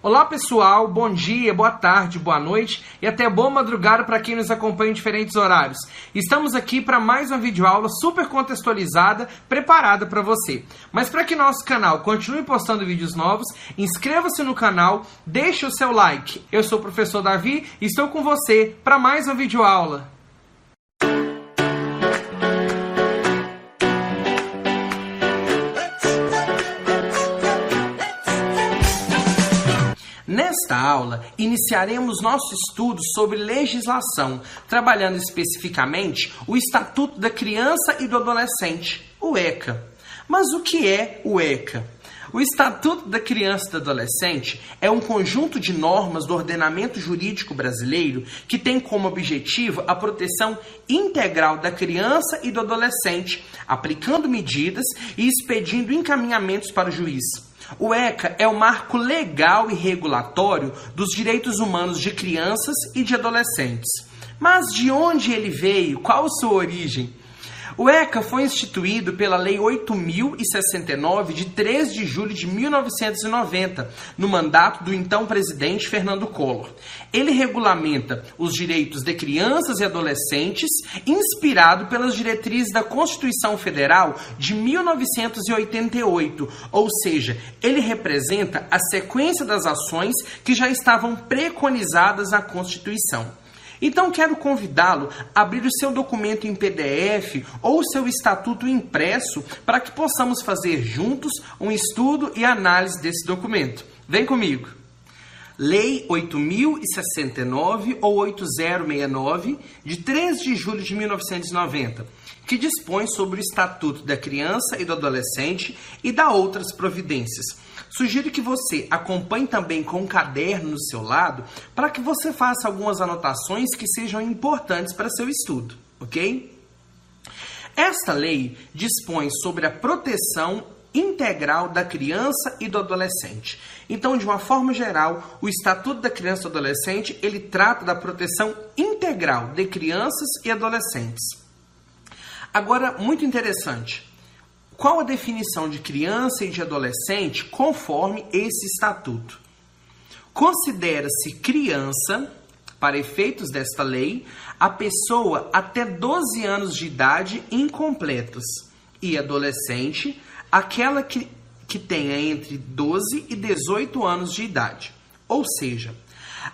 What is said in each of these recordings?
Olá pessoal, bom dia, boa tarde, boa noite e até boa madrugada para quem nos acompanha em diferentes horários. Estamos aqui para mais uma videoaula super contextualizada, preparada para você. Mas para que nosso canal continue postando vídeos novos, inscreva-se no canal, deixe o seu like. Eu sou o professor Davi e estou com você para mais uma videoaula. Nesta aula, iniciaremos nosso estudo sobre legislação, trabalhando especificamente o Estatuto da Criança e do Adolescente, o ECA. Mas o que é o ECA? O Estatuto da Criança e do Adolescente é um conjunto de normas do ordenamento jurídico brasileiro que tem como objetivo a proteção integral da criança e do adolescente, aplicando medidas e expedindo encaminhamentos para o juiz. O ECA é o marco legal e regulatório dos direitos humanos de crianças e de adolescentes. Mas de onde ele veio? Qual sua origem? O ECA foi instituído pela Lei 8069 de 3 de julho de 1990, no mandato do então presidente Fernando Collor. Ele regulamenta os direitos de crianças e adolescentes, inspirado pelas diretrizes da Constituição Federal de 1988, ou seja, ele representa a sequência das ações que já estavam preconizadas na Constituição. Então quero convidá-lo a abrir o seu documento em PDF ou o seu estatuto impresso para que possamos fazer juntos um estudo e análise desse documento. Vem comigo. Lei 8069 ou 8069 de 3 de julho de 1990, que dispõe sobre o Estatuto da Criança e do Adolescente e da outras providências Sugiro que você acompanhe também com um caderno no seu lado para que você faça algumas anotações que sejam importantes para seu estudo, ok? Esta lei dispõe sobre a proteção integral da criança e do adolescente. Então, de uma forma geral, o Estatuto da Criança e do Adolescente, ele trata da proteção integral de crianças e adolescentes. Agora, muito interessante, qual a definição de criança e de adolescente conforme esse estatuto? Considera-se criança, para efeitos desta lei, a pessoa até 12 anos de idade incompletos e adolescente, aquela que, que tenha entre 12 e 18 anos de idade. Ou seja,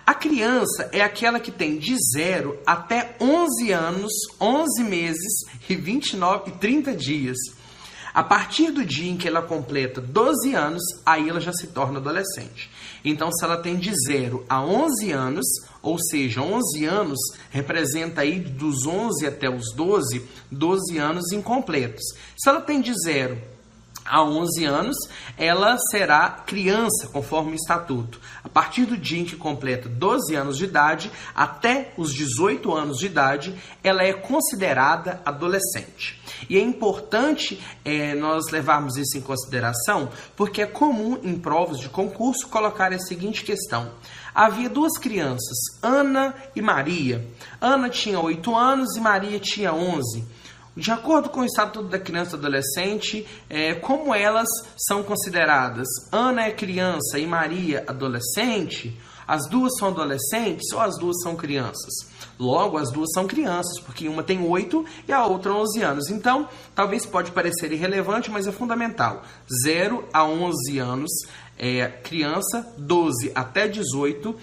a criança é aquela que tem de 0 até 11 anos, 11 meses e 29 e 30 dias a partir do dia em que ela completa 12 anos, aí ela já se torna adolescente. Então, se ela tem de 0 a 11 anos, ou seja, 11 anos representa aí dos 11 até os 12, 12 anos incompletos. Se ela tem de 0 a 11 anos, ela será criança, conforme o estatuto. A partir do dia em que completa 12 anos de idade até os 18 anos de idade, ela é considerada adolescente. E é importante é, nós levarmos isso em consideração, porque é comum em provas de concurso colocar a seguinte questão. Havia duas crianças, Ana e Maria. Ana tinha 8 anos e Maria tinha 11. De acordo com o Estatuto da Criança e Adolescente, é, como elas são consideradas? Ana é criança e Maria adolescente? As duas são adolescentes ou as duas são crianças? Logo, as duas são crianças, porque uma tem 8 e a outra 11 anos. Então, talvez pode parecer irrelevante, mas é fundamental. 0 a 11 anos é criança, 12 até 18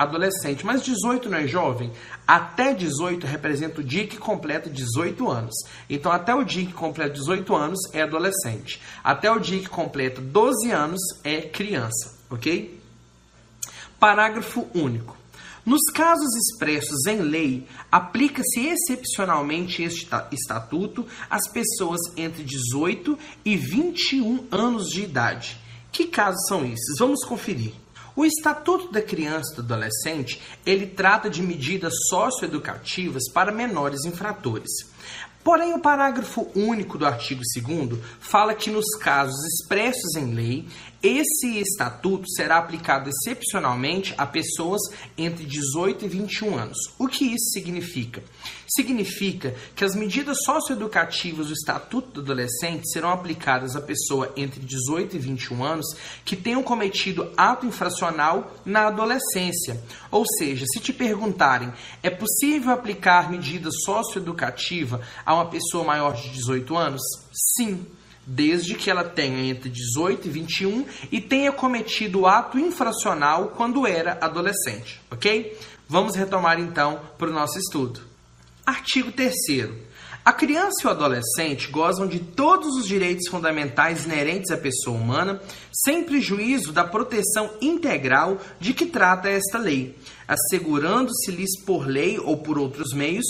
adolescente, mas 18 não é jovem? Até 18 representa o dia que completa 18 anos. Então, até o dia que completa 18 anos é adolescente. Até o dia que completa 12 anos é criança, ok? Parágrafo único. Nos casos expressos em lei, aplica-se excepcionalmente este estatuto às pessoas entre 18 e 21 anos de idade. Que casos são esses? Vamos conferir. O Estatuto da Criança e do Adolescente, ele trata de medidas socioeducativas para menores infratores. Porém, o parágrafo único do artigo 2 fala que nos casos expressos em lei, Esse estatuto será aplicado excepcionalmente a pessoas entre 18 e 21 anos. O que isso significa? Significa que as medidas socioeducativas do Estatuto do Adolescente serão aplicadas à pessoa entre 18 e 21 anos que tenham cometido ato infracional na adolescência. Ou seja, se te perguntarem, é possível aplicar medida socioeducativa a uma pessoa maior de 18 anos? Sim desde que ela tenha entre 18 e 21 e tenha cometido o ato infracional quando era adolescente, ok? Vamos retomar então para o nosso estudo. Artigo 3. A criança e o adolescente gozam de todos os direitos fundamentais inerentes à pessoa humana, sem prejuízo da proteção integral de que trata esta lei, assegurando-se-lhes por lei ou por outros meios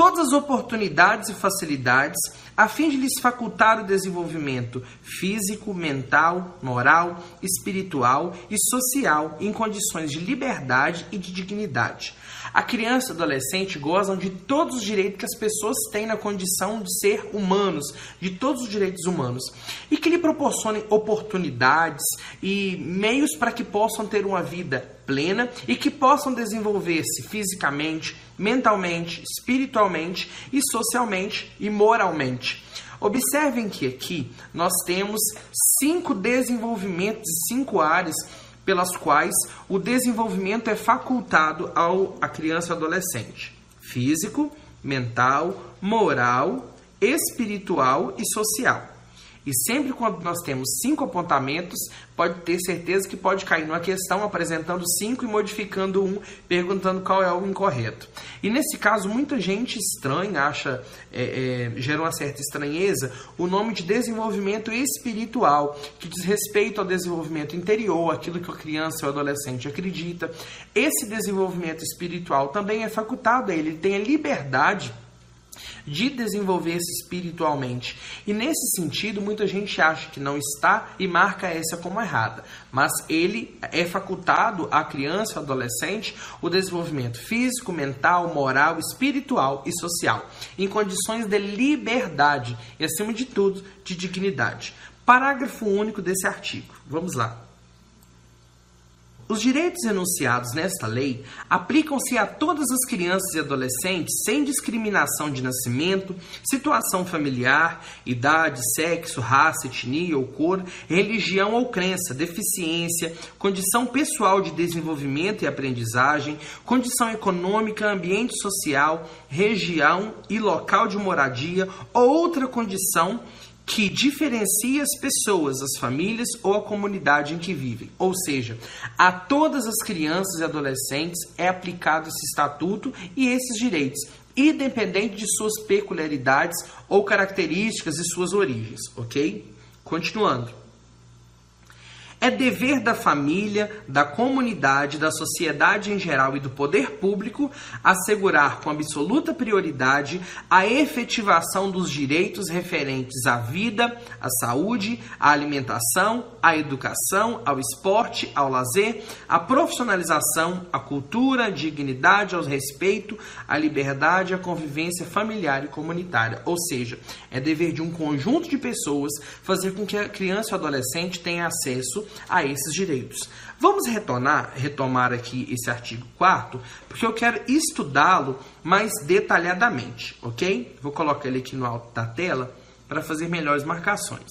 todas as oportunidades e facilidades a fim de lhes facultar o desenvolvimento físico, mental, moral, espiritual e social em condições de liberdade e de dignidade. A criança e adolescente gozam de todos os direitos que as pessoas têm na condição de ser humanos, de todos os direitos humanos, e que lhe proporcionem oportunidades e meios para que possam ter uma vida plena e que possam desenvolver-se fisicamente, mentalmente, espiritualmente e socialmente e moralmente. Observem que aqui nós temos cinco desenvolvimentos e cinco áreas pelas quais o desenvolvimento é facultado ao a criança e adolescente: físico, mental, moral, espiritual e social. E sempre quando nós temos cinco apontamentos, pode ter certeza que pode cair numa questão apresentando cinco e modificando um, perguntando qual é o incorreto. E nesse caso, muita gente estranha, acha, é, é, gera uma certa estranheza, o nome de desenvolvimento espiritual, que diz respeito ao desenvolvimento interior, aquilo que a criança ou adolescente acredita. Esse desenvolvimento espiritual também é facultado a ele, ele tem a liberdade de desenvolver-se espiritualmente. E nesse sentido, muita gente acha que não está e marca essa como errada. Mas ele é facultado à criança, ao adolescente, o desenvolvimento físico, mental, moral, espiritual e social, em condições de liberdade e, acima de tudo, de dignidade. Parágrafo único desse artigo. Vamos lá. Os direitos enunciados nesta lei aplicam-se a todas as crianças e adolescentes sem discriminação de nascimento, situação familiar, idade, sexo, raça, etnia ou cor, religião ou crença, deficiência, condição pessoal de desenvolvimento e aprendizagem, condição econômica, ambiente social, região e local de moradia ou outra condição que diferencia as pessoas, as famílias ou a comunidade em que vivem. Ou seja, a todas as crianças e adolescentes é aplicado esse estatuto e esses direitos, independente de suas peculiaridades ou características e suas origens, ok? Continuando. É dever da família, da comunidade, da sociedade em geral e do poder público assegurar com absoluta prioridade a efetivação dos direitos referentes à vida, à saúde, à alimentação, à educação, ao esporte, ao lazer, à profissionalização, à cultura, à dignidade, ao respeito, à liberdade, à convivência familiar e comunitária. Ou seja, é dever de um conjunto de pessoas fazer com que a criança ou adolescente tenha acesso a esses direitos. Vamos retornar, retomar aqui esse artigo 4 porque eu quero estudá-lo mais detalhadamente, ok? Vou colocar ele aqui no alto da tela para fazer melhores marcações.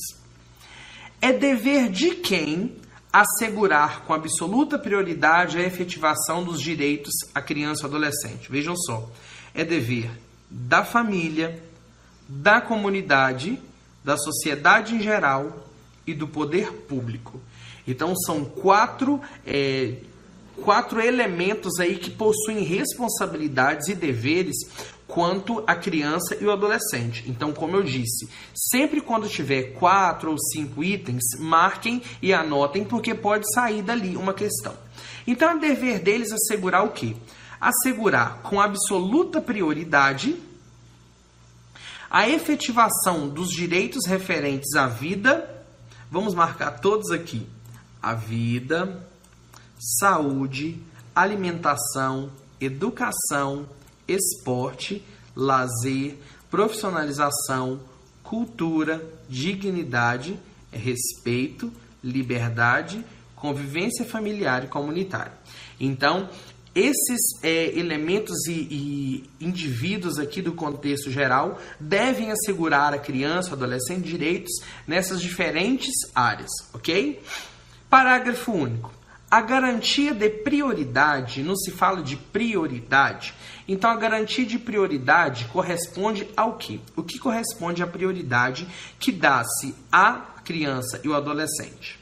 É dever de quem assegurar com absoluta prioridade a efetivação dos direitos à criança e adolescente. Vejam só, é dever da família, da comunidade, da sociedade em geral e do poder público. Então são quatro, é, quatro elementos aí que possuem responsabilidades e deveres quanto a criança e o adolescente. Então, como eu disse, sempre quando tiver quatro ou cinco itens, marquem e anotem, porque pode sair dali uma questão. Então, é dever deles assegurar o quê? Assegurar com absoluta prioridade a efetivação dos direitos referentes à vida. Vamos marcar todos aqui a vida, saúde, alimentação, educação, esporte, lazer, profissionalização, cultura, dignidade, respeito, liberdade, convivência familiar e comunitária. Então, esses é, elementos e, e, indivíduos aqui do contexto geral devem assegurar a criança, adolescente direitos nessas diferentes áreas, ok? Parágrafo único. A garantia de prioridade, não se fala de prioridade, então a garantia de prioridade corresponde ao que? O que corresponde à prioridade que dá-se à criança e ao adolescente?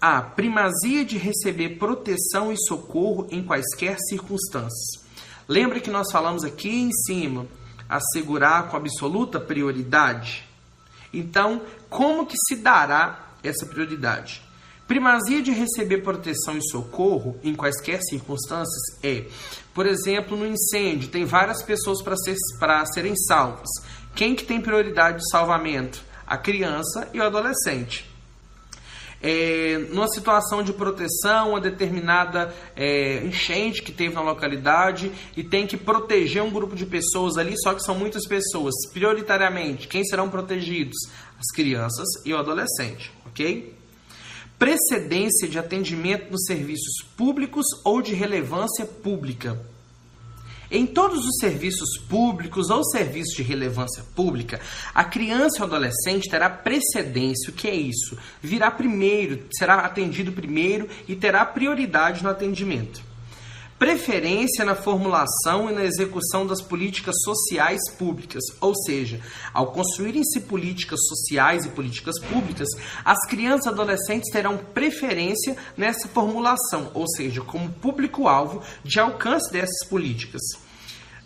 A primazia de receber proteção e socorro em quaisquer circunstâncias. Lembre que nós falamos aqui em cima, assegurar com absoluta prioridade. Então, como que se dará essa prioridade? Primazia de receber proteção e socorro em quaisquer circunstâncias é, por exemplo, no incêndio, tem várias pessoas para ser, serem salvas. Quem que tem prioridade de salvamento? A criança e o adolescente é, numa situação de proteção, uma determinada é, enchente que teve na localidade e tem que proteger um grupo de pessoas ali, só que são muitas pessoas. Prioritariamente, quem serão protegidos? As crianças e o adolescente, ok? Precedência de atendimento nos serviços públicos ou de relevância pública. Em todos os serviços públicos ou serviços de relevância pública, a criança ou adolescente terá precedência. O que é isso? Virá primeiro, será atendido primeiro e terá prioridade no atendimento. Preferência na formulação e na execução das políticas sociais públicas, ou seja, ao construírem-se políticas sociais e políticas públicas, as crianças e adolescentes terão preferência nessa formulação, ou seja, como público-alvo de alcance dessas políticas.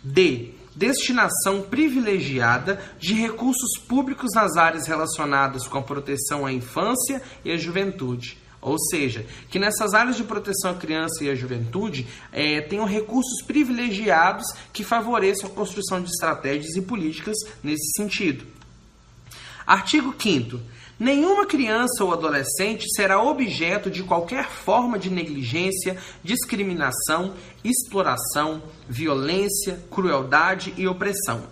D. Destinação privilegiada de recursos públicos nas áreas relacionadas com a proteção à infância e à juventude. Ou seja, que nessas áreas de proteção à criança e à juventude é, tenham recursos privilegiados que favoreçam a construção de estratégias e políticas nesse sentido. Artigo 5. Nenhuma criança ou adolescente será objeto de qualquer forma de negligência, discriminação, exploração, violência, crueldade e opressão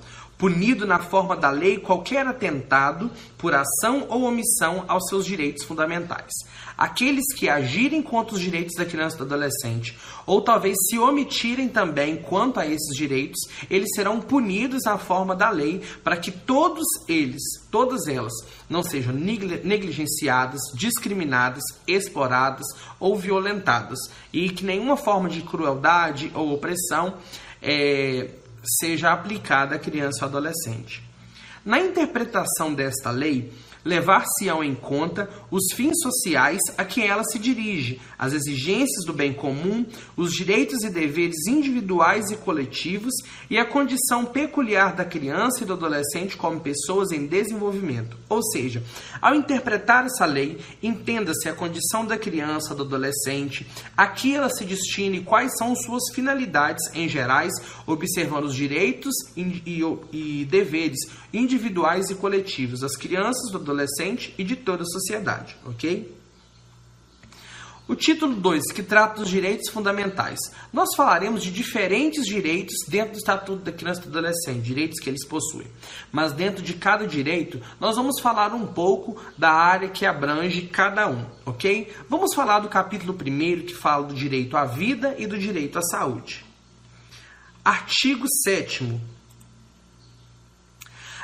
punido na forma da lei qualquer atentado por ação ou omissão aos seus direitos fundamentais. Aqueles que agirem contra os direitos da criança e do adolescente, ou talvez se omitirem também quanto a esses direitos, eles serão punidos na forma da lei para que todos eles, todas elas, não sejam negligenciadas, discriminadas, exploradas ou violentadas, e que nenhuma forma de crueldade ou opressão é, seja aplicada à criança ou adolescente. Na interpretação desta lei, levar-se-ão em conta os fins sociais a que ela se dirige, as exigências do bem comum, os direitos e deveres individuais e coletivos e a condição peculiar da criança e do adolescente como pessoas em desenvolvimento. Ou seja, ao interpretar essa lei, entenda-se a condição da criança, do adolescente, a que ela se destine e quais são suas finalidades em gerais, observando os direitos e, e, e deveres individuais e coletivos das crianças, do adolescente e de toda a sociedade, ok? O título 2, que trata dos direitos fundamentais. Nós falaremos de diferentes direitos dentro do Estatuto da Criança e do Adolescente, direitos que eles possuem. Mas dentro de cada direito, nós vamos falar um pouco da área que abrange cada um, ok? Vamos falar do capítulo 1 que fala do direito à vida e do direito à saúde. Artigo 7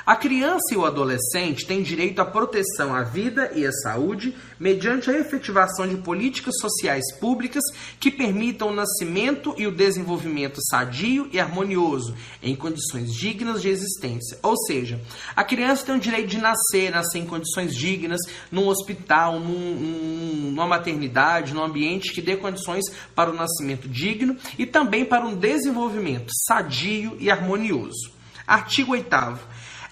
a criança e o adolescente têm direito à proteção à vida e à saúde mediante a efetivação de políticas sociais públicas que permitam o nascimento e o desenvolvimento sadio e harmonioso em condições dignas de existência. Ou seja, a criança tem o direito de nascer, nascer em condições dignas, num hospital, num, numa maternidade, num ambiente que dê condições para o nascimento digno e também para um desenvolvimento sadio e harmonioso. Artigo 8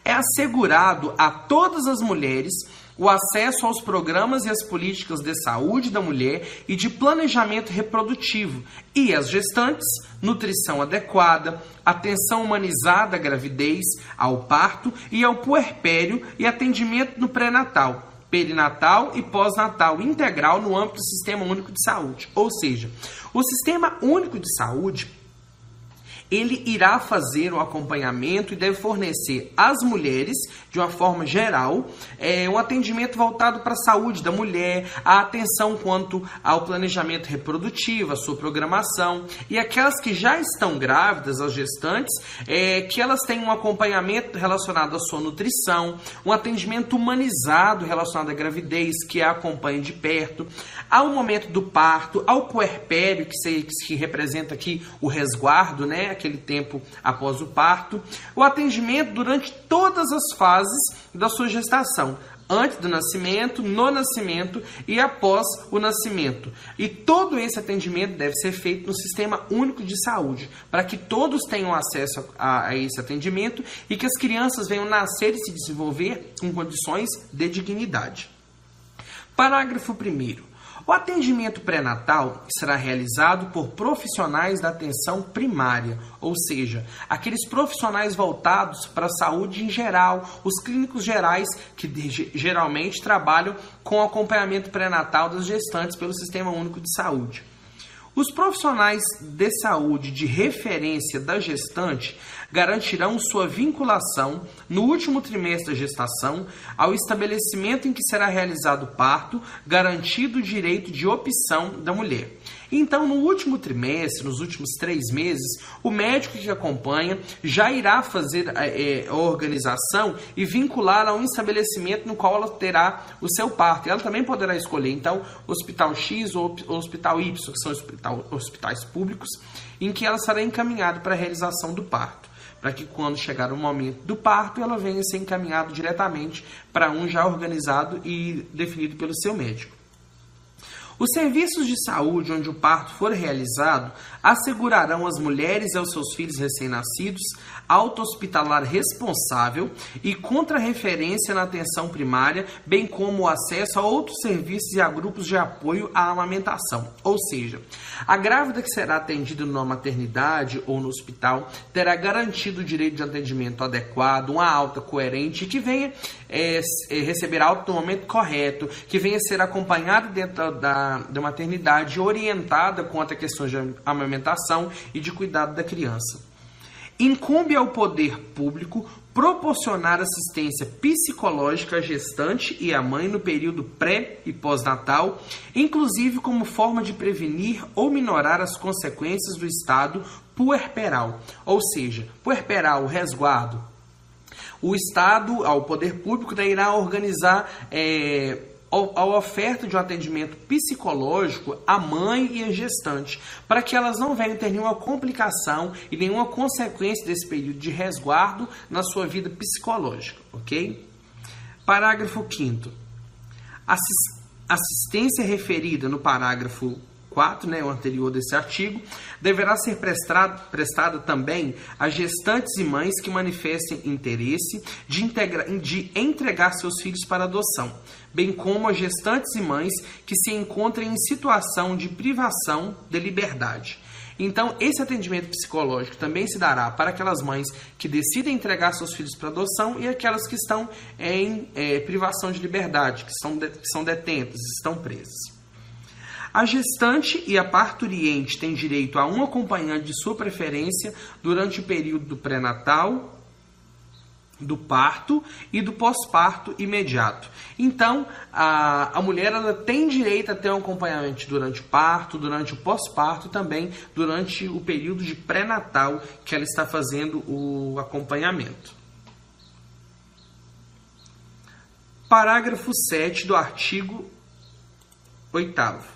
é assegurado a todas as mulheres o acesso aos programas e às políticas de saúde da mulher e de planejamento reprodutivo, e às gestantes, nutrição adequada, atenção humanizada à gravidez, ao parto e ao puerpério e atendimento no pré-natal, perinatal e pós-natal integral no âmbito do Sistema Único de Saúde. Ou seja, o Sistema Único de Saúde ele irá fazer o acompanhamento e deve fornecer às mulheres, de uma forma geral, é, um atendimento voltado para a saúde da mulher, a atenção quanto ao planejamento reprodutivo, a sua programação, e aquelas que já estão grávidas, as gestantes, é, que elas tenham um acompanhamento relacionado à sua nutrição, um atendimento humanizado relacionado à gravidez, que a acompanhe de perto, ao momento do parto, ao puerpério, que, se, que representa aqui o resguardo, né? Aquele tempo após o parto, o atendimento durante todas as fases da sua gestação, antes do nascimento, no nascimento e após o nascimento. E todo esse atendimento deve ser feito no Sistema Único de Saúde, para que todos tenham acesso a, a, esse atendimento e que as crianças venham nascer e se desenvolver com condições de dignidade. Parágrafo 1. O atendimento pré-natal será realizado por profissionais da atenção primária, ou seja, aqueles profissionais voltados para a saúde em geral, os clínicos gerais que geralmente trabalham com acompanhamento pré-natal das gestantes pelo Sistema Único de Saúde. Os profissionais de saúde de referência da gestante garantirão sua vinculação no último trimestre da gestação ao estabelecimento em que será realizado o parto, garantido o direito de opção da mulher. Então, no último trimestre, nos últimos três meses, o médico que acompanha já irá fazer é, a organização e vincular a um estabelecimento no qual ela terá o seu parto. Ela também poderá escolher, então, Hospital X ou Hospital Y, que são hospitais públicos, em que ela será encaminhada para a realização do parto para que quando chegar o momento do parto, ela venha ser encaminhada diretamente para um já organizado e definido pelo seu médico. Os serviços de saúde onde o parto for realizado assegurarão às mulheres e aos seus filhos recém-nascidos auto-hospitalar responsável e contra-referência na atenção primária, bem como o acesso a outros serviços e a grupos de apoio à amamentação. Ou seja, a grávida que será atendida numa maternidade ou no hospital terá garantido o direito de atendimento adequado, uma alta coerente que venha é, é, receber alta no momento correto, que venha ser acompanhado dentro da, da maternidade orientada quanto questões de amamentação e de cuidado da criança. Incumbe ao poder público proporcionar assistência psicológica à gestante e à mãe no período pré e pós-natal, inclusive como forma de prevenir ou minorar as consequências do estado puerperal, ou seja, puerperal, resguardo. O Estado, ao poder público, irá organizar é, a oferta de um atendimento psicológico à mãe e à gestante, para que elas não venham ter nenhuma complicação e nenhuma consequência desse período de resguardo na sua vida psicológica, ok? Parágrafo 5 Assistência referida no parágrafo 4, né, o anterior desse artigo, deverá ser prestado, prestada também a gestantes e mães que manifestem interesse de, integra, de entregar seus filhos para adoção, bem como a gestantes e mães que se encontrem em situação de privação de liberdade. Então, esse atendimento psicológico também se dará para aquelas mães que decidem entregar seus filhos para adoção e aquelas que estão em é, privação de liberdade, que são, de, que são detentas, estão presas. A gestante e a parturiente têm direito a um acompanhante de sua preferência durante o período do pré-natal, do parto e do pós-parto imediato. Então, a, a mulher ela tem direito a ter um acompanhamento durante o parto, durante o pós-parto também durante o período de pré-natal que ela está fazendo o acompanhamento. Parágrafo 7 do artigo 8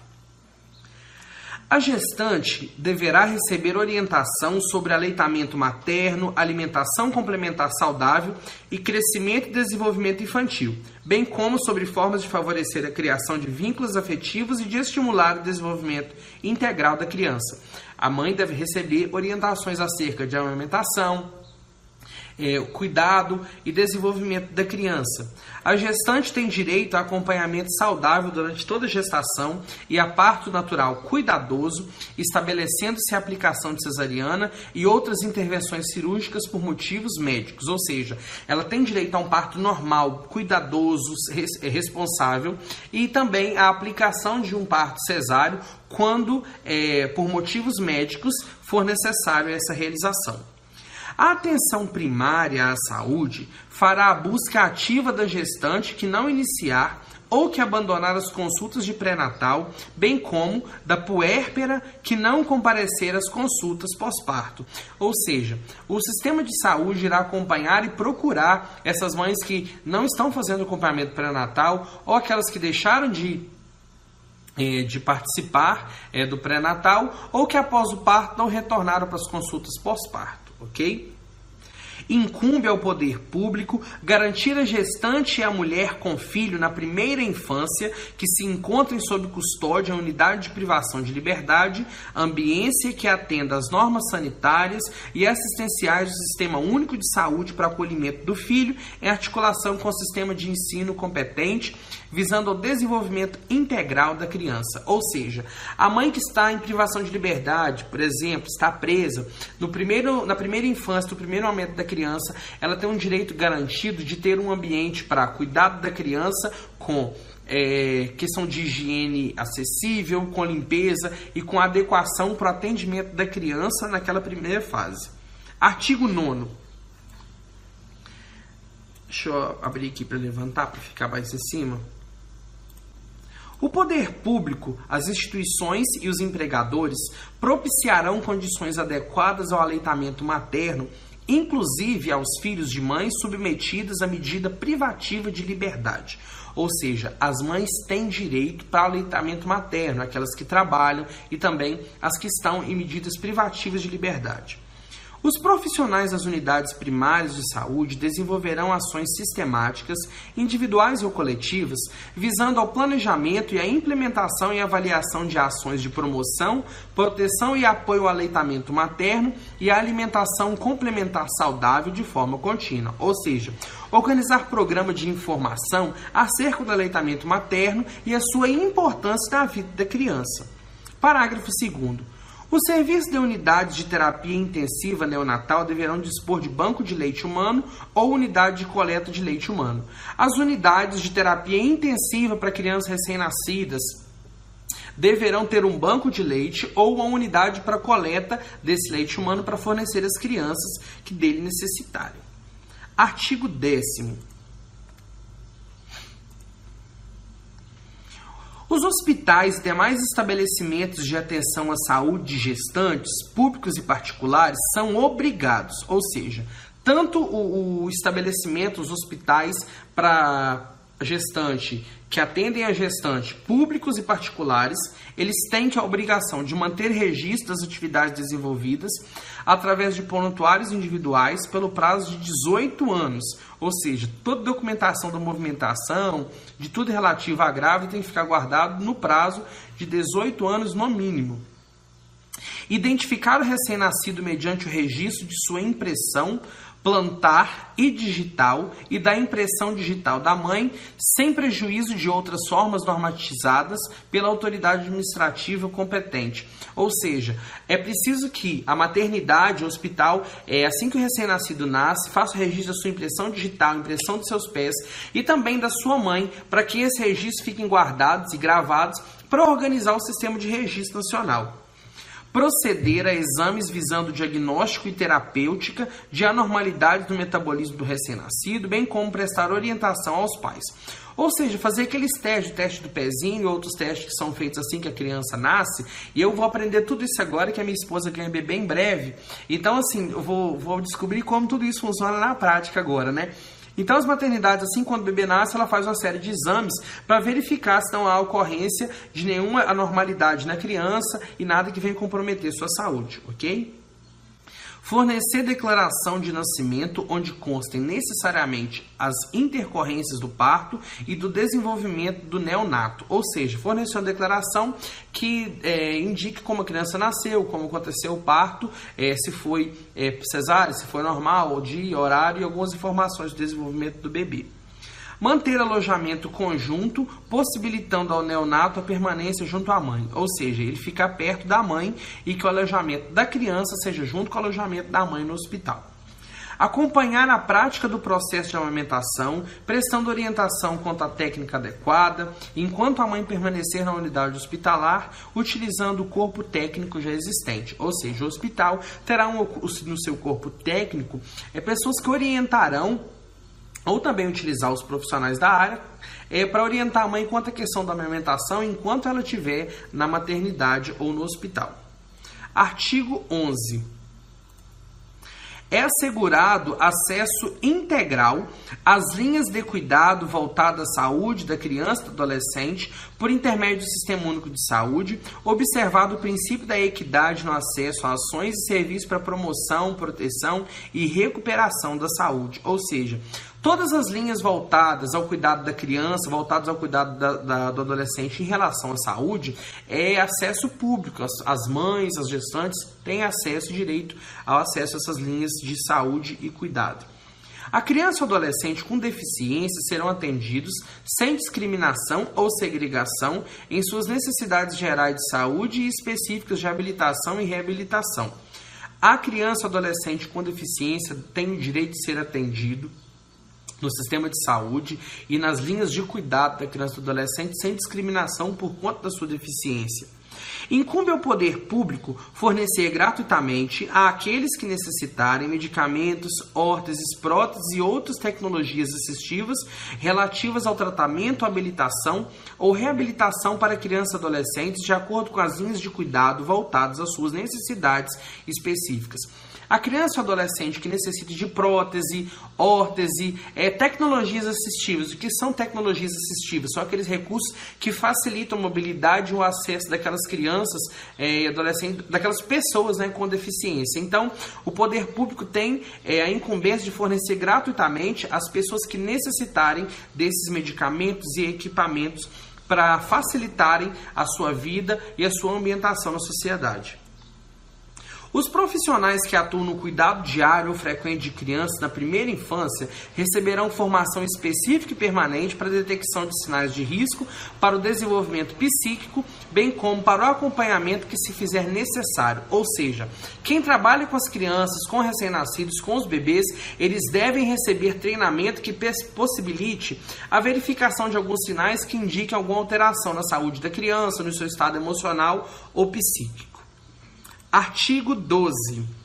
a gestante deverá receber orientação sobre aleitamento materno, alimentação complementar saudável e crescimento e desenvolvimento infantil, bem como sobre formas de favorecer a criação de vínculos afetivos e de estimular o desenvolvimento integral da criança. A mãe deve receber orientações acerca de amamentação, é, cuidado e desenvolvimento da criança. A gestante tem direito a acompanhamento saudável durante toda a gestação e a parto natural cuidadoso, estabelecendo-se a aplicação de cesariana e outras intervenções cirúrgicas por motivos médicos, ou seja, ela tem direito a um parto normal, cuidadoso, res, responsável e também a aplicação de um parto cesáreo quando, é, por motivos médicos, for necessário essa realização. A atenção primária à saúde fará a busca ativa da gestante que não iniciar ou que abandonar as consultas de pré-natal, bem como da puérpera que não comparecer às consultas pós-parto. Ou seja, o sistema de saúde irá acompanhar e procurar essas mães que não estão fazendo acompanhamento pré-natal ou aquelas que deixaram de eh, de participar é, do pré-natal ou que após o parto não retornaram para as consultas pós-parto ok? Incumbe ao poder público garantir a gestante e a mulher com filho na primeira infância que se encontrem sob custódia em unidade de privação de liberdade, ambiência que atenda às normas sanitárias e assistenciais do Sistema Único de Saúde para acolhimento do filho, em articulação com o sistema de ensino competente visando o desenvolvimento integral da criança. Ou seja, a mãe que está em privação de liberdade, por exemplo, está presa, no primeiro, na primeira infância, no primeiro momento da criança, ela tem um direito garantido de ter um ambiente para cuidado da criança com é, questão de higiene acessível, com limpeza e com adequação para o atendimento da criança naquela primeira fase. Artigo 9. Deixa eu abrir aqui para levantar, para ficar mais em cima. O poder público, as instituições e os empregadores propiciarão condições adequadas ao aleitamento materno, inclusive aos filhos de mães submetidas à medida privativa de liberdade. Ou seja, as mães têm direito para aleitamento materno, aquelas que trabalham e também as que estão em medidas privativas de liberdade. Os profissionais das unidades primárias de saúde desenvolverão ações sistemáticas, individuais ou coletivas, visando ao planejamento e à implementação e avaliação de ações de promoção, proteção e apoio ao aleitamento materno e à alimentação complementar saudável de forma contínua, ou seja, organizar programa de informação acerca do aleitamento materno e a sua importância na vida da criança. Parágrafo 2 os serviços de unidades de terapia intensiva neonatal deverão dispor de banco de leite humano ou unidade de coleta de leite humano. As unidades de terapia intensiva para crianças recém-nascidas deverão ter um banco de leite ou uma unidade para coleta desse leite humano para fornecer às crianças que dele necessitarem. Artigo 10 Os hospitais e demais estabelecimentos de atenção à saúde de gestantes, públicos e particulares, são obrigados, ou seja, tanto o, o estabelecimento, os hospitais para gestante que atendem a gestante, públicos e particulares, eles têm a obrigação de manter registro das atividades desenvolvidas através de prontuários individuais pelo prazo de 18 anos. Ou seja, toda documentação da movimentação, de tudo relativo à grávida, tem que ficar guardado no prazo de 18 anos no mínimo. Identificar o recém-nascido mediante o registro de sua impressão plantar e digital e da impressão digital da mãe, sem prejuízo de outras formas normatizadas pela autoridade administrativa competente. Ou seja, é preciso que a maternidade, o hospital, é, assim que o recém-nascido nasce, faça o registro da sua impressão digital, impressão dos seus pés e também da sua mãe, para que esses registros fiquem guardados e gravados para organizar o sistema de registro nacional proceder a exames visando diagnóstico e terapêutica de anormalidades no metabolismo do recém-nascido, bem como prestar orientação aos pais. Ou seja, fazer aqueles testes, o teste do pezinho e outros testes que são feitos assim que a criança nasce. E eu vou aprender tudo isso agora que a minha esposa ganha bebê em breve. Então, assim, eu vou, vou descobrir como tudo isso funciona na prática agora, né? Então, as maternidades, assim, quando o bebê nasce, ela faz uma série de exames para verificar se não há ocorrência de nenhuma anormalidade na criança e nada que venha comprometer sua saúde, ok? Fornecer declaração de nascimento onde constem necessariamente as intercorrências do parto e do desenvolvimento do neonato, ou seja, fornecer uma declaração que é, indique como a criança nasceu, como aconteceu o parto, é, se foi é, cesárea, se foi normal, dia, horário e algumas informações do desenvolvimento do bebê. Manter alojamento conjunto, possibilitando ao neonato a permanência junto à mãe, ou seja, ele ficar perto da mãe e que o alojamento da criança seja junto com o alojamento da mãe no hospital. Acompanhar a prática do processo de amamentação, prestando orientação quanto à técnica adequada, enquanto a mãe permanecer na unidade hospitalar, utilizando o corpo técnico já existente. Ou seja, o hospital terá um, no seu corpo técnico é, pessoas que orientarão ou também utilizar os profissionais da área é, para orientar a mãe quanto à questão da amamentação enquanto ela estiver na maternidade ou no hospital. Artigo 11 é assegurado acesso integral às linhas de cuidado voltadas à saúde da criança e do adolescente por intermédio do Sistema Único de Saúde, observado o princípio da equidade no acesso a ações e serviços para promoção, proteção e recuperação da saúde, ou seja, Todas as linhas voltadas ao cuidado da criança, voltadas ao cuidado da, da, do adolescente em relação à saúde, é acesso público. As, as mães, as gestantes têm acesso direito ao acesso a essas linhas de saúde e cuidado. A criança e o adolescente com deficiência serão atendidos sem discriminação ou segregação em suas necessidades gerais de saúde e específicas de habilitação e reabilitação. A criança ou adolescente com deficiência tem o direito de ser atendido no sistema de saúde e nas linhas de cuidado da criança e do adolescente sem discriminação por conta da sua deficiência. Incumbe ao poder público fornecer gratuitamente àqueles que necessitarem medicamentos, órteses, próteses e outras tecnologias assistivas relativas ao tratamento, habilitação ou reabilitação para crianças e adolescentes de acordo com as linhas de cuidado voltadas às suas necessidades específicas a criança ou adolescente que necessita de prótese, órtese, é, tecnologias assistivas. O que são tecnologias assistivas? São aqueles recursos que facilitam a mobilidade e o acesso daquelas crianças é, e é, adolescentes, daquelas pessoas né, com deficiência. Então, o poder público tem é, a incumbência de fornecer gratuitamente às pessoas que necessitarem desses medicamentos e equipamentos para facilitarem a sua vida e a sua ambientação na sociedade. Os profissionais que atuam no cuidado diário ou frequente de crianças na primeira infância receberão formação específica e permanente para a detecção de sinais de risco, para o desenvolvimento psíquico, bem como para o acompanhamento que se fizer necessário. Ou seja, quem trabalha com as crianças, com recém-nascidos, com os bebês, eles devem receber treinamento que possibilite a verificação de alguns sinais que indiquem alguma alteração na saúde da criança, no seu estado emocional ou psíquico. Artigo 12.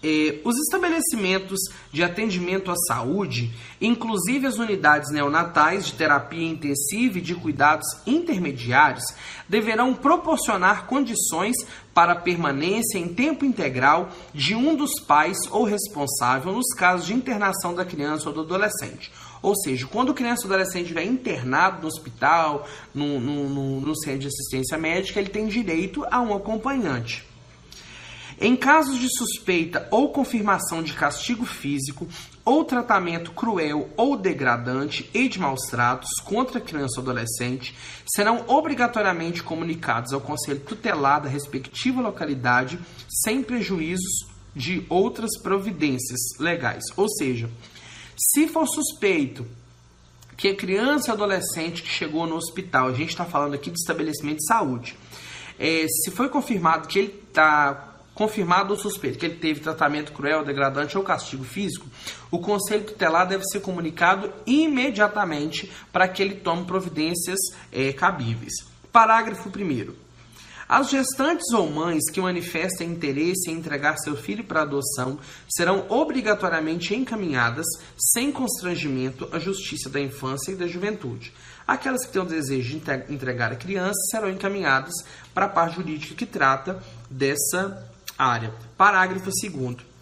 É, os estabelecimentos de atendimento à saúde, inclusive as unidades neonatais de terapia intensiva e de cuidados intermediários, deverão proporcionar condições para permanência em tempo integral de um dos pais ou responsável nos casos de internação da criança ou do adolescente ou seja, quando criança ou adolescente estiver internado no hospital, no, no, no, no centro de assistência médica, ele tem direito a um acompanhante. Em casos de suspeita ou confirmação de castigo físico ou tratamento cruel ou degradante e de maus tratos contra criança ou adolescente, serão obrigatoriamente comunicados ao conselho tutelar da respectiva localidade sem prejuízos de outras providências legais. Ou seja, se for suspeito que a criança e adolescente que chegou no hospital, a gente está falando aqui de estabelecimento de saúde, é, se foi confirmado que ele está confirmado ou suspeito que ele teve tratamento cruel, degradante ou castigo físico, o conselho tutelar deve ser comunicado imediatamente para que ele tome providências é, cabíveis. Parágrafo 1 as gestantes ou mães que manifestem interesse em entregar seu filho para adoção serão obrigatoriamente encaminhadas, sem constrangimento, à Justiça da Infância e da Juventude. Aquelas que têm o desejo de entregar a criança serão encaminhadas para a parte jurídica que trata dessa área. Parágrafo 2.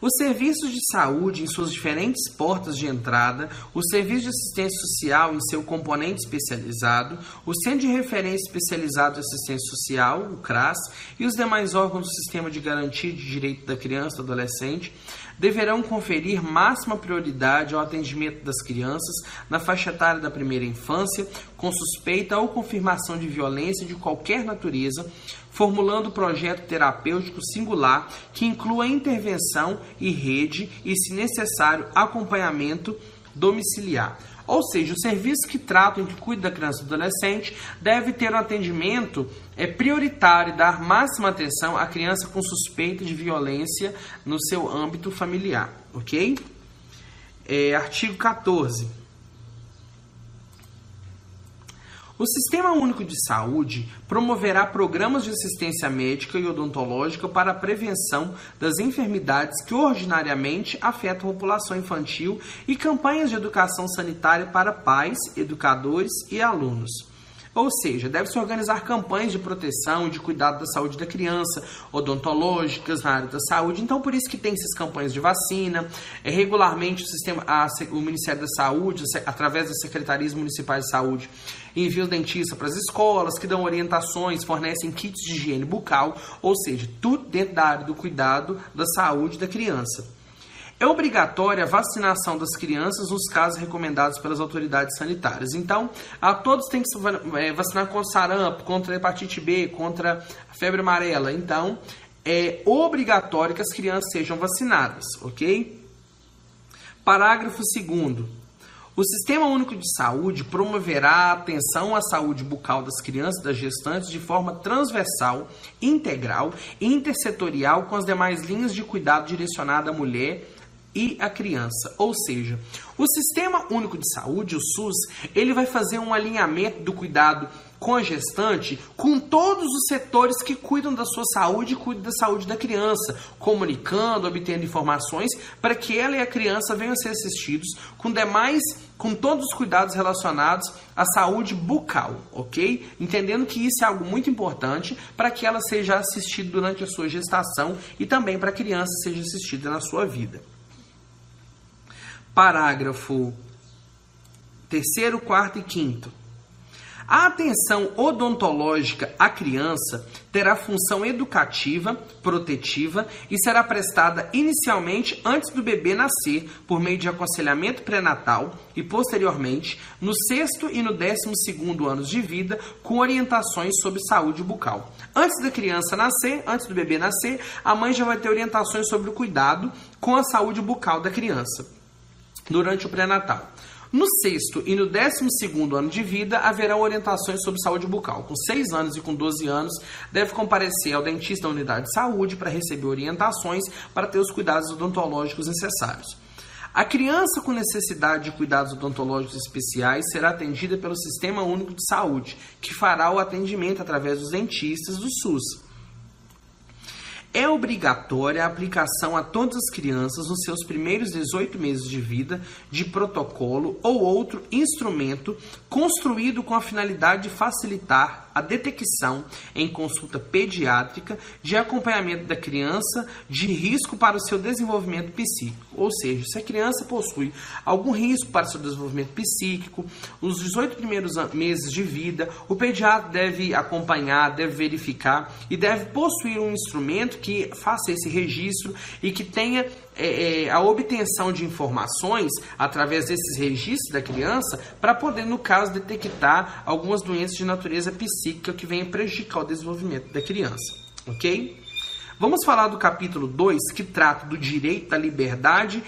Os serviços de saúde em suas diferentes portas de entrada, o serviço de assistência social em seu componente especializado, o Centro de Referência Especializado de Assistência Social, o CRAS, e os demais órgãos do Sistema de Garantia de Direito da Criança e do Adolescente deverão conferir máxima prioridade ao atendimento das crianças na faixa etária da primeira infância, com suspeita ou confirmação de violência de qualquer natureza, formulando projeto terapêutico singular que inclua intervenção e rede e, se necessário, acompanhamento domiciliar. Ou seja, o serviço que trata e que cuida da criança e do adolescente deve ter um atendimento é, prioritário dar máxima atenção à criança com suspeita de violência no seu âmbito familiar, ok? É, artigo 14. O Sistema Único de Saúde promoverá programas de assistência médica e odontológica para a prevenção das enfermidades que ordinariamente afetam a população infantil e campanhas de educação sanitária para pais, educadores e alunos. Ou seja, deve-se organizar campanhas de proteção e de cuidado da saúde da criança, odontológicas na área da saúde. Então, por isso que tem essas campanhas de vacina. É, regularmente, o, sistema, a, o Ministério da Saúde, através das secretarias municipais de saúde, envia os dentistas para as escolas, que dão orientações, fornecem kits de higiene bucal, ou seja, tudo dentro da área do cuidado da saúde da criança. É obrigatória a vacinação das crianças nos casos recomendados pelas autoridades sanitárias. Então, a todos têm que se é, vacinar contra sarampo, contra hepatite B, contra febre amarela. Então, é obrigatório que as crianças sejam vacinadas, ok? Parágrafo 2 o Sistema Único de Saúde promoverá a atenção à saúde bucal das crianças e das gestantes de forma transversal, integral e intersetorial com as demais linhas de cuidado direcionada à mulher e a criança. Ou seja, o Sistema Único de Saúde, o SUS, ele vai fazer um alinhamento do cuidado com a gestante, com todos os setores que cuidam da sua saúde e cuidam da saúde da criança, comunicando, obtendo informações para que ela e a criança venham a ser assistidos com demais, com todos os cuidados relacionados à saúde bucal, ok? Entendendo que isso é algo muito importante para que ela seja assistida durante a sua gestação e também para a criança seja assistida na sua vida parágrafo 3, 4 e 5. A atenção odontológica à criança terá função educativa, protetiva e será prestada inicialmente antes do bebê nascer, por meio de aconselhamento pré-natal e posteriormente no sexto e no décimo segundo anos de vida, com orientações sobre saúde bucal. Antes da criança nascer, antes do bebê nascer, a mãe já vai ter orientações sobre o cuidado com a saúde bucal da criança durante o pré-natal. No sexto e no décimo segundo ano de vida, haverá orientações sobre saúde bucal. Com 6 anos e com 12 anos, deve comparecer ao dentista da unidade de saúde para receber orientações para ter os cuidados odontológicos necessários. A criança com necessidade de cuidados odontológicos especiais será atendida pelo Sistema Único de Saúde, que fará o atendimento através dos dentistas do SUS. É obrigatória a aplicação a todas as crianças nos seus primeiros 18 meses de vida de protocolo ou outro instrumento construído com a finalidade de facilitar a detecção em consulta pediátrica de acompanhamento da criança de risco para o seu desenvolvimento psíquico. Ou seja, se a criança possui algum risco para o seu desenvolvimento psíquico, nos 18 primeiros meses de vida, o pediatra deve acompanhar, deve verificar e deve possuir um instrumento que faça esse registro e que tenha é, é, a obtenção de informações através desses registros da criança para poder, no caso, detectar algumas doenças de natureza psíquica que venham prejudicar o desenvolvimento da criança. Ok? Vamos falar do capítulo 2, que trata do direito à liberdade,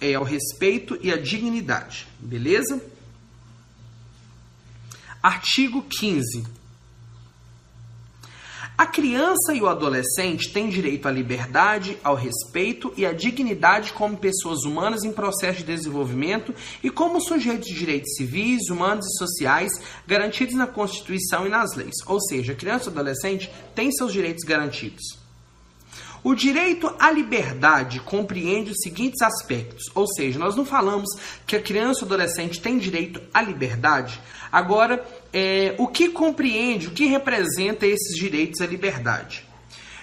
é, ao respeito e à dignidade. Beleza? Artigo 15. A criança e o adolescente têm direito à liberdade, ao respeito e à dignidade como pessoas humanas em processo de desenvolvimento e como sujeitos de direitos civis, humanos e sociais garantidos na Constituição e nas leis. Ou seja, a criança e o adolescente têm seus direitos garantidos. O direito à liberdade compreende os seguintes aspectos, ou seja, nós não falamos que a criança ou adolescente tem direito à liberdade. Agora, é, o que compreende, o que representa esses direitos à liberdade?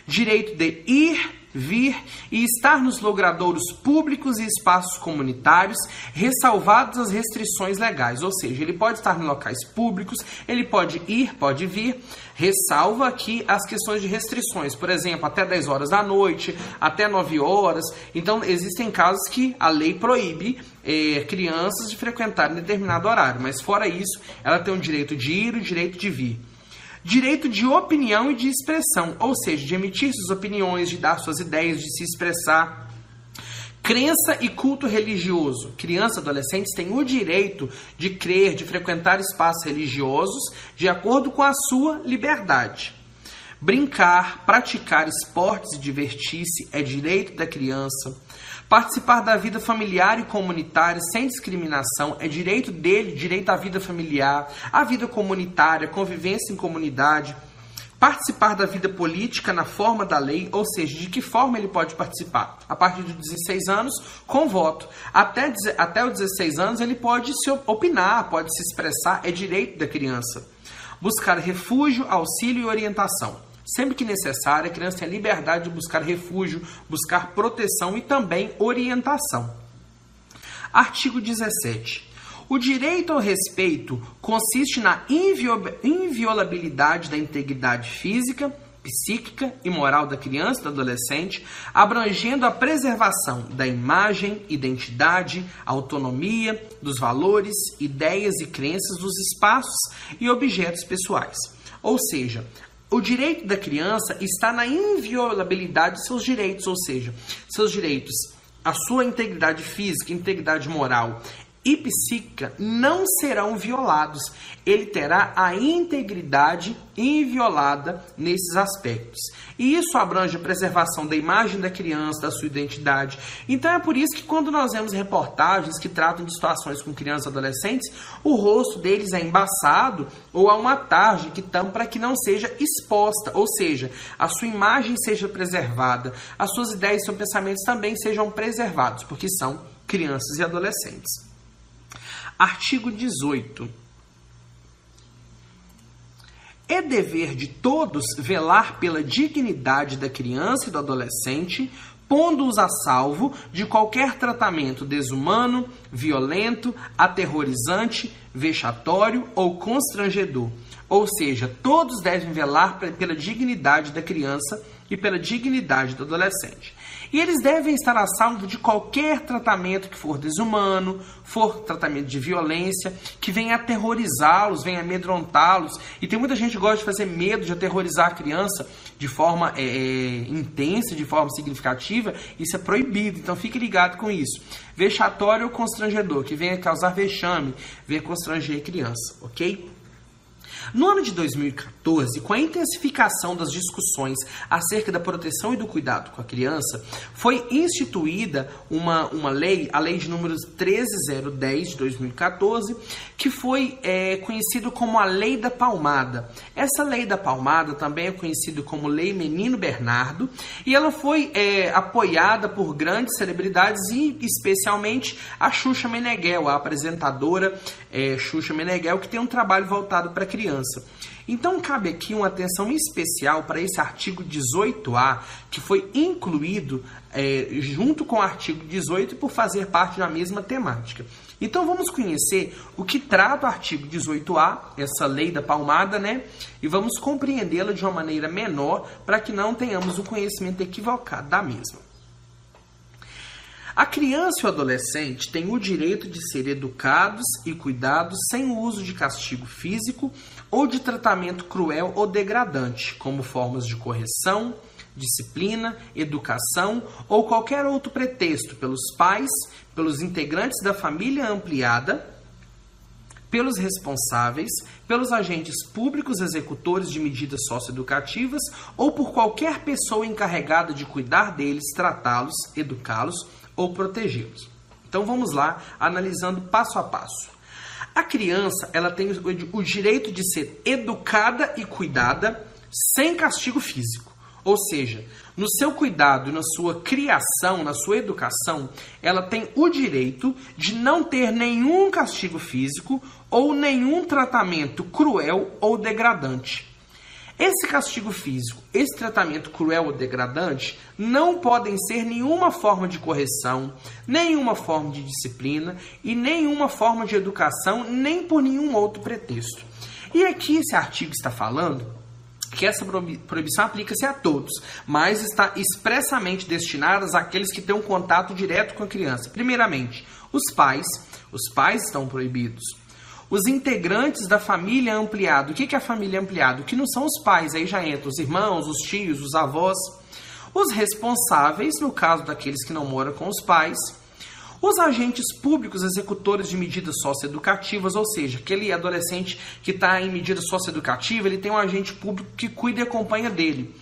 direito de ir, vir e estar nos logradouros públicos e espaços comunitários, ressalvadas as restrições legais. Ou seja, ele pode estar em locais públicos, ele pode ir, pode vir, ressalva aqui as questões de restrições, por exemplo, até 10 horas da noite, até 9 horas. Então, existem casos que a lei proíbe eh, crianças de frequentarem determinado horário, mas fora isso, ela tem o direito de ir e o direito de vir direito de opinião e de expressão, ou seja, de emitir suas opiniões, de dar suas ideias, de se expressar. Crença e culto religioso. Crianças e adolescentes têm o direito de crer, de frequentar espaços religiosos de acordo com a sua liberdade. Brincar, praticar esportes e divertir-se é direito da criança. Participar da vida familiar e comunitária sem discriminação é direito dele, direito à vida familiar, à vida comunitária, convivência em comunidade. Participar da vida política na forma da lei, ou seja, de que forma ele pode participar? A partir de 16 anos, com voto. Até, até os 16 anos, ele pode se opinar, pode se expressar, é direito da criança. Buscar refúgio, auxílio e orientação. Sempre que necessário, a criança tem a liberdade de buscar refúgio, buscar proteção e também orientação. Artigo 17. O direito ao respeito consiste na inviolabilidade da integridade física, psíquica e moral da criança e do adolescente, abrangendo a preservação da imagem, identidade, autonomia, dos valores, ideias e crenças dos espaços e objetos pessoais. Ou seja, o direito da criança está na inviolabilidade de seus direitos, ou seja, seus direitos, a sua integridade física, integridade moral e psíquica não serão violados. Ele terá a integridade inviolada nesses aspectos. E isso abrange a preservação da imagem da criança, da sua identidade. Então é por isso que quando nós vemos reportagens que tratam de situações com crianças e adolescentes, o rosto deles é embaçado ou há uma tarde que tampa para que não seja exposta, ou seja, a sua imagem seja preservada, as suas ideias e seus pensamentos também sejam preservados, porque são crianças e adolescentes. Artigo 18. É dever de todos velar pela dignidade da criança e do adolescente, pondo-os a salvo de qualquer tratamento desumano, violento, aterrorizante, vexatório ou constrangedor. Ou seja, todos devem velar pela dignidade da criança e pela dignidade do adolescente. E eles devem estar a salvo de qualquer tratamento que for desumano, for tratamento de violência, que venha aterrorizá-los, venha amedrontá-los. E tem muita gente que gosta de fazer medo, de aterrorizar a criança de forma é, é, intensa, de forma significativa. Isso é proibido, então fique ligado com isso. Vexatório ou constrangedor, que venha causar vexame, venha constranger a criança, ok? No ano de 2014, com a intensificação das discussões acerca da proteção e do cuidado com a criança, foi instituída uma, uma lei, a Lei de números 13010 de 2014, que foi é, conhecido como a Lei da Palmada. Essa Lei da Palmada também é conhecida como Lei Menino Bernardo e ela foi é, apoiada por grandes celebridades e especialmente a Xuxa Meneghel, a apresentadora é, Xuxa Meneghel, que tem um trabalho voltado para criança. Então cabe aqui uma atenção especial para esse artigo 18A, que foi incluído é, junto com o artigo 18 por fazer parte da mesma temática. Então vamos conhecer o que trata o artigo 18A, essa lei da palmada, né? E vamos compreendê-la de uma maneira menor para que não tenhamos o conhecimento equivocado da mesma. A criança e o adolescente têm o direito de ser educados e cuidados sem o uso de castigo físico ou de tratamento cruel ou degradante, como formas de correção, disciplina, educação ou qualquer outro pretexto pelos pais, pelos integrantes da família ampliada, pelos responsáveis, pelos agentes públicos executores de medidas socioeducativas ou por qualquer pessoa encarregada de cuidar deles, tratá-los, educá-los ou protegê-los. Então vamos lá, analisando passo a passo. A criança ela tem o direito de ser educada e cuidada sem castigo físico. Ou seja, no seu cuidado, na sua criação, na sua educação, ela tem o direito de não ter nenhum castigo físico ou nenhum tratamento cruel ou degradante. Esse castigo físico, esse tratamento cruel ou degradante não podem ser nenhuma forma de correção, nenhuma forma de disciplina e nenhuma forma de educação, nem por nenhum outro pretexto. E aqui esse artigo está falando que essa proibição aplica-se a todos, mas está expressamente destinada àqueles que têm um contato direto com a criança. Primeiramente, os pais. Os pais estão proibidos os integrantes da família ampliada. O que é a família ampliada? Que não são os pais, aí já entra os irmãos, os tios, os avós. Os responsáveis, no caso daqueles que não moram com os pais. Os agentes públicos executores de medidas socioeducativas, ou seja, aquele adolescente que está em medida socioeducativa, ele tem um agente público que cuida e acompanha dele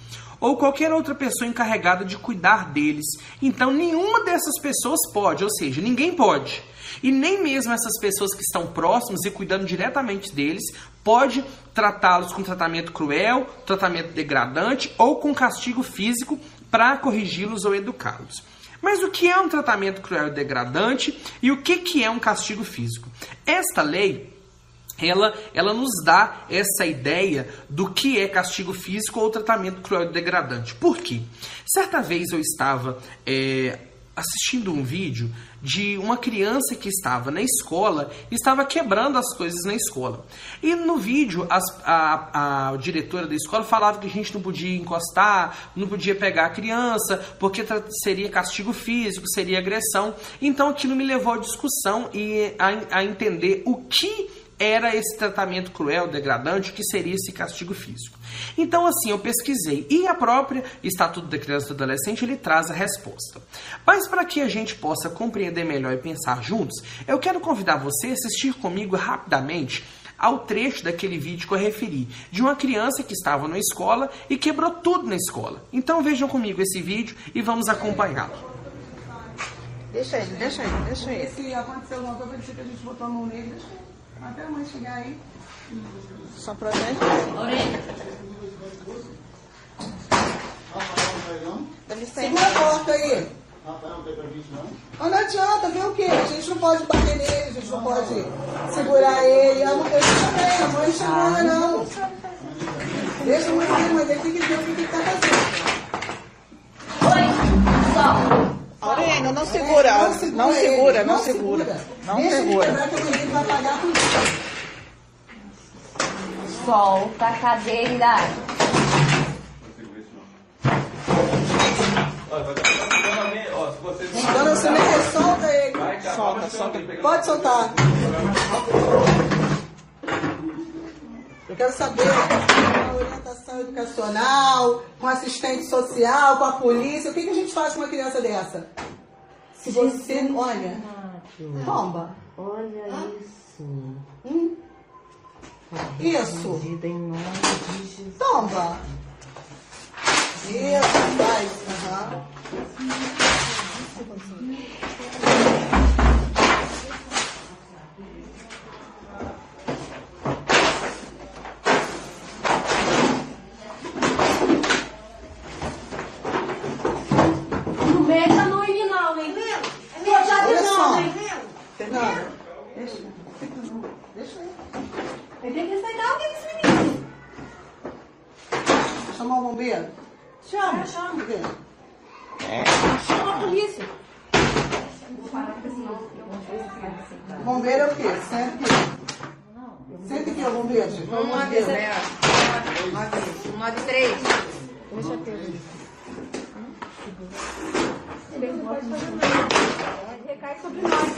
ou qualquer outra pessoa encarregada de cuidar deles. Então, nenhuma dessas pessoas pode, ou seja, ninguém pode. E nem mesmo essas pessoas que estão próximas e cuidando diretamente deles pode tratá-los com tratamento cruel, tratamento degradante ou com castigo físico para corrigi-los ou educá-los. Mas o que é um tratamento cruel e degradante e o que, que é um castigo físico? Esta lei ela, ela nos dá essa ideia do que é castigo físico ou tratamento cruel e degradante. Por quê? Certa vez eu estava é, assistindo um vídeo de uma criança que estava na escola e estava quebrando as coisas na escola. E no vídeo, as, a, a, diretora da escola falava que a gente não podia encostar, não podia pegar a criança, porque seria castigo físico, seria agressão. Então aquilo me levou à discussão e a, a entender o que era esse tratamento cruel, degradante, que seria esse castigo físico. Então, assim, eu pesquisei e a própria Estatuto da Criança e do Adolescente ele traz a resposta. Mas para que a gente possa compreender melhor e pensar juntos, eu quero convidar você a assistir comigo rapidamente ao trecho daquele vídeo que eu referi, de uma criança que estava na escola e quebrou tudo na escola. Então vejam comigo esse vídeo e vamos acompanhá-lo. Deixa ele, deixa ele, deixa ele. Se aconteceu alguma coisa, vai que a gente botou a mão nele, deixa ele. Até a mãe chegar aí. Só protege. Licença. Segura a porta aí. Mas não adianta, ver o quê? A gente não pode bater nele, a gente não pode segurar ele. Eu também, a mãe chamou, não. Deixa a mãe ver, mas ele tem que ver o que ele está fazendo. Oi, sol. Lorena, não segura. Não segura, não segura. Não segura. Não Deixa segura. quebrar que amanhã ele vai pagar por isso. Solta a cadeira. Dona Cineia, solta ele. Solta, solta. Pode soltar. Eu quero saber com orientação educacional, com assistente social, com a polícia. O que, que a gente faz com uma criança dessa? Se você. Olha. Bomba. Olha isso. Hum? Isso. Tomba. Isso, faz. Aham. Não mexa no original, hein? Eu já Olha vi só. não, hein? Fernanda. Deixa. Deixa ele. Ele tem que respeitar alguém desse menino. Chamar o bombeiro? Chama. Chama. Cadê? Chama a polícia. O bombeiro é o quê? Senta aqui. Senta aqui, o bombeiro. gente, Pelo amor de Deus. Nove, três. Recai sobre nós.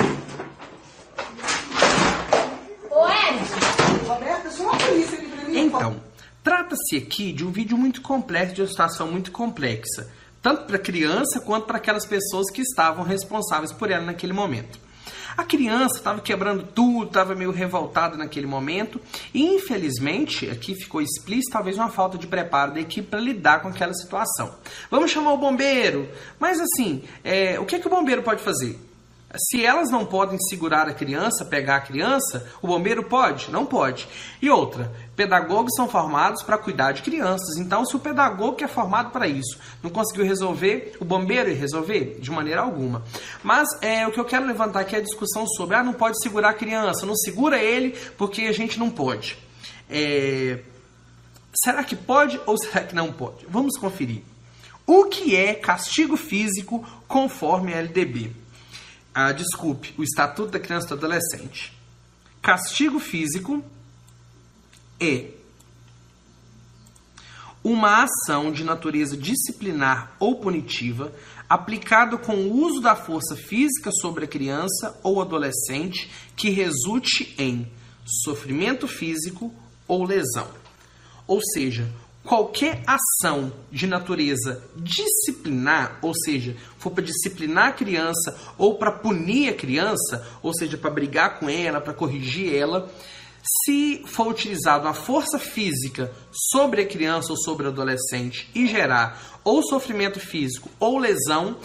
Ô, Emerson. Roberta, chama a polícia aqui pra mim. por favor. Então, trata-se aqui de um vídeo muito complexo, de uma situação muito complexa, tanto para a criança quanto para aquelas pessoas que estavam responsáveis por ela naquele momento. A criança estava quebrando tudo, estava meio revoltada naquele momento, e infelizmente, aqui ficou explícito talvez uma falta de preparo da equipe para lidar com aquela situação. Vamos chamar o bombeiro, mas assim, é, o que, que o bombeiro pode fazer? Se elas não podem segurar a criança, pegar a criança, o bombeiro pode? Não pode. E outra, pedagogos são formados para cuidar de crianças. Então, se o pedagogo que é formado para isso não conseguiu resolver, o bombeiro ia resolver? De maneira alguma. Mas é, o que eu quero levantar aqui é a discussão sobre, ah, não pode segurar a criança, não segura ele porque a gente não pode. É, Será que pode ou será que não pode? Vamos conferir. O que é castigo físico conforme a LDB? Ah, desculpe, o Estatuto da Criança e do Adolescente. Castigo físico é uma ação de natureza disciplinar ou punitiva aplicado com o uso da força física sobre a criança ou adolescente que resulte em sofrimento físico ou lesão. Ou seja, qualquer ação de natureza disciplinar, ou seja, for para disciplinar a criança ou para punir a criança, ou seja, para brigar com ela, para corrigir ela, se for utilizado a força física sobre a criança ou sobre o adolescente e gerar ou sofrimento físico ou lesão,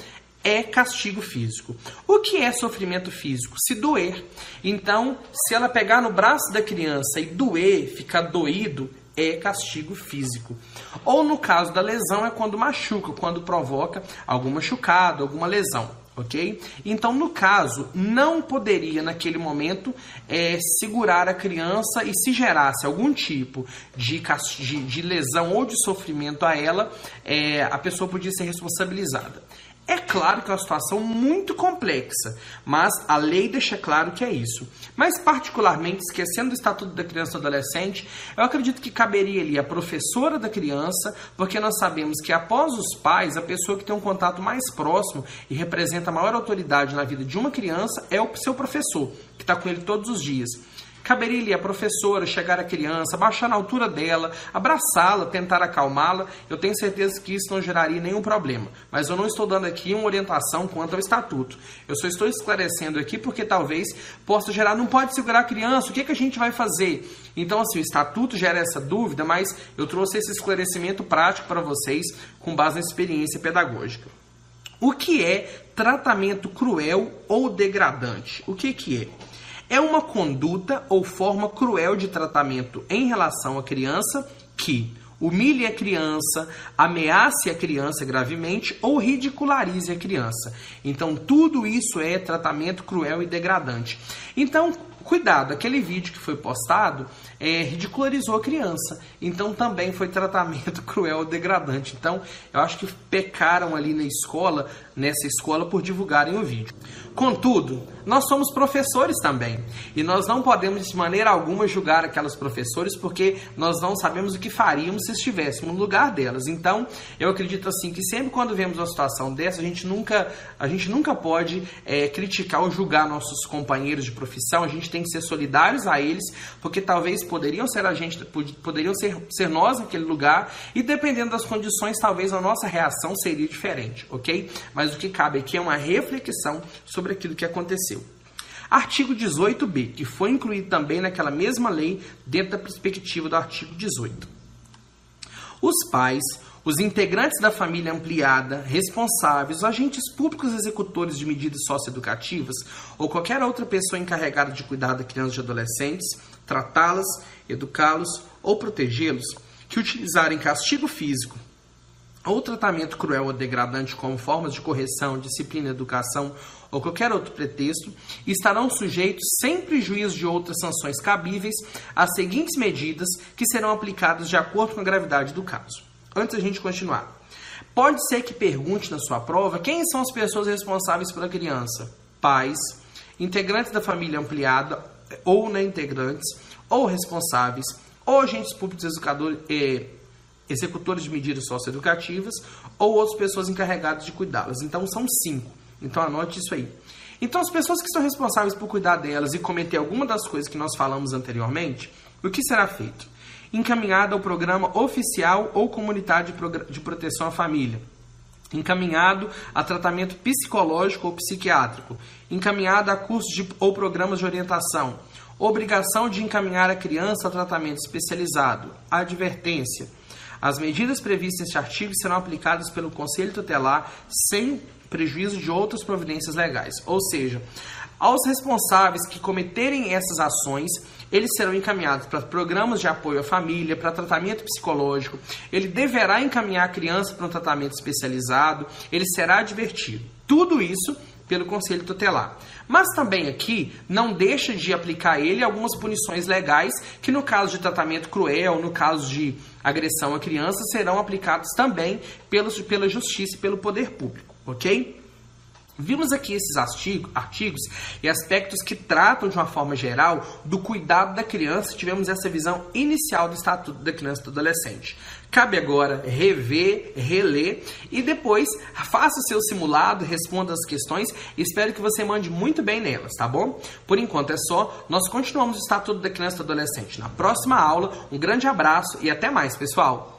é castigo físico. O que é sofrimento físico? Se doer. Então, se ela pegar no braço da criança e doer, ficar doído, é castigo físico. Ou no caso da lesão, é quando machuca, quando provoca algum machucado, alguma lesão ok? Então, no caso, não poderia naquele momento é, segurar a criança e se gerasse algum tipo de, de, de lesão ou de sofrimento a ela, é, a pessoa podia ser responsabilizada. É claro que é uma situação muito complexa, mas a lei deixa claro que é isso. Mas, particularmente, esquecendo o Estatuto da Criança e do Adolescente, eu acredito que caberia ali a professora da criança, porque nós sabemos que após os pais, a pessoa que tem um contato mais próximo e representa a maior autoridade na vida de uma criança é o seu professor, que está com ele todos os dias. Caberia-lhe a professora chegar à criança, baixar na altura dela, abraçá-la, tentar acalmá-la. Eu tenho certeza que isso não geraria nenhum problema. Mas eu não estou dando aqui uma orientação quanto ao estatuto. Eu só estou esclarecendo aqui porque talvez possa gerar, não pode segurar a criança, o que, que a gente vai fazer? Então, assim, o estatuto gera essa dúvida, mas eu trouxe esse esclarecimento prático para vocês com base na experiência pedagógica. O que é tratamento cruel ou degradante? O que, que é? É uma conduta ou forma cruel de tratamento em relação à criança que humilhe a criança, ameace a criança gravemente ou ridicularize a criança. Então, tudo isso é tratamento cruel e degradante. Então, cuidado, aquele vídeo que foi postado é, ridicularizou a criança. Então também foi tratamento cruel, degradante. Então eu acho que pecaram ali na escola, nessa escola, por divulgarem o vídeo. Contudo, nós somos professores também. E nós não podemos de maneira alguma julgar aquelas professores porque nós não sabemos o que faríamos se estivéssemos no lugar delas. Então, eu acredito assim que sempre quando vemos uma situação dessa, a gente nunca, a gente nunca pode é, criticar ou julgar nossos companheiros de profissão. A gente tem que ser solidários a eles, porque talvez poderiam ser a gente, poderiam ser, ser nós naquele lugar, e dependendo das condições, talvez a nossa reação seria diferente, ok? Mas o que cabe aqui é uma reflexão sobre aquilo que aconteceu. Artigo 18b, que foi incluído também naquela mesma lei, dentro da perspectiva do artigo 18. Os pais, os integrantes da família ampliada, responsáveis, agentes públicos executores de medidas socioeducativas ou qualquer outra pessoa encarregada de cuidar de crianças e adolescentes, tratá-las, educá-los ou protegê-los, que utilizarem castigo físico ou tratamento cruel ou degradante como formas de correção, disciplina, educação ou qualquer outro pretexto, estarão sujeitos, sem prejuízo de outras sanções cabíveis, às seguintes medidas que serão aplicadas de acordo com a gravidade do caso. Antes da gente continuar, pode ser que pergunte na sua prova quem são as pessoas responsáveis pela criança: pais, integrantes da família ampliada ou não integrantes, ou responsáveis, ou agentes públicos educadores, eh, executores de medidas socioeducativas, ou outras pessoas encarregadas de cuidá-las. Então são cinco. Então anote isso aí. Então as pessoas que são responsáveis por cuidar delas e cometer alguma das coisas que nós falamos anteriormente, o que será feito? Encaminhada ao programa oficial ou comunitário de proteção à família encaminhado a tratamento psicológico ou psiquiátrico, encaminhado a cursos de, ou programas de orientação, obrigação de encaminhar a criança a tratamento especializado, advertência. As medidas previstas neste artigo serão aplicadas pelo Conselho Tutelar sem prejuízo de outras providências legais. Ou seja, aos responsáveis que cometerem essas ações, eles serão encaminhados para programas de apoio à família, para tratamento psicológico, ele deverá encaminhar a criança para um tratamento especializado, ele será advertido. Tudo isso pelo Conselho Tutelar. Mas também aqui não deixa de aplicar ele algumas punições legais que no caso de tratamento cruel, no caso de agressão a criança, serão aplicados também pelos, pela justiça e pelo poder público, ok? Vimos aqui esses artigos e aspectos que tratam de uma forma geral do cuidado da criança. Tivemos essa visão inicial do Estatuto da Criança e do Adolescente. Cabe agora rever, reler e depois faça o seu simulado, responda as questões. Espero que você mande muito bem nelas, tá bom? Por enquanto é só. Nós continuamos o Estatuto da Criança e do Adolescente na próxima aula. Um grande abraço e até mais, pessoal!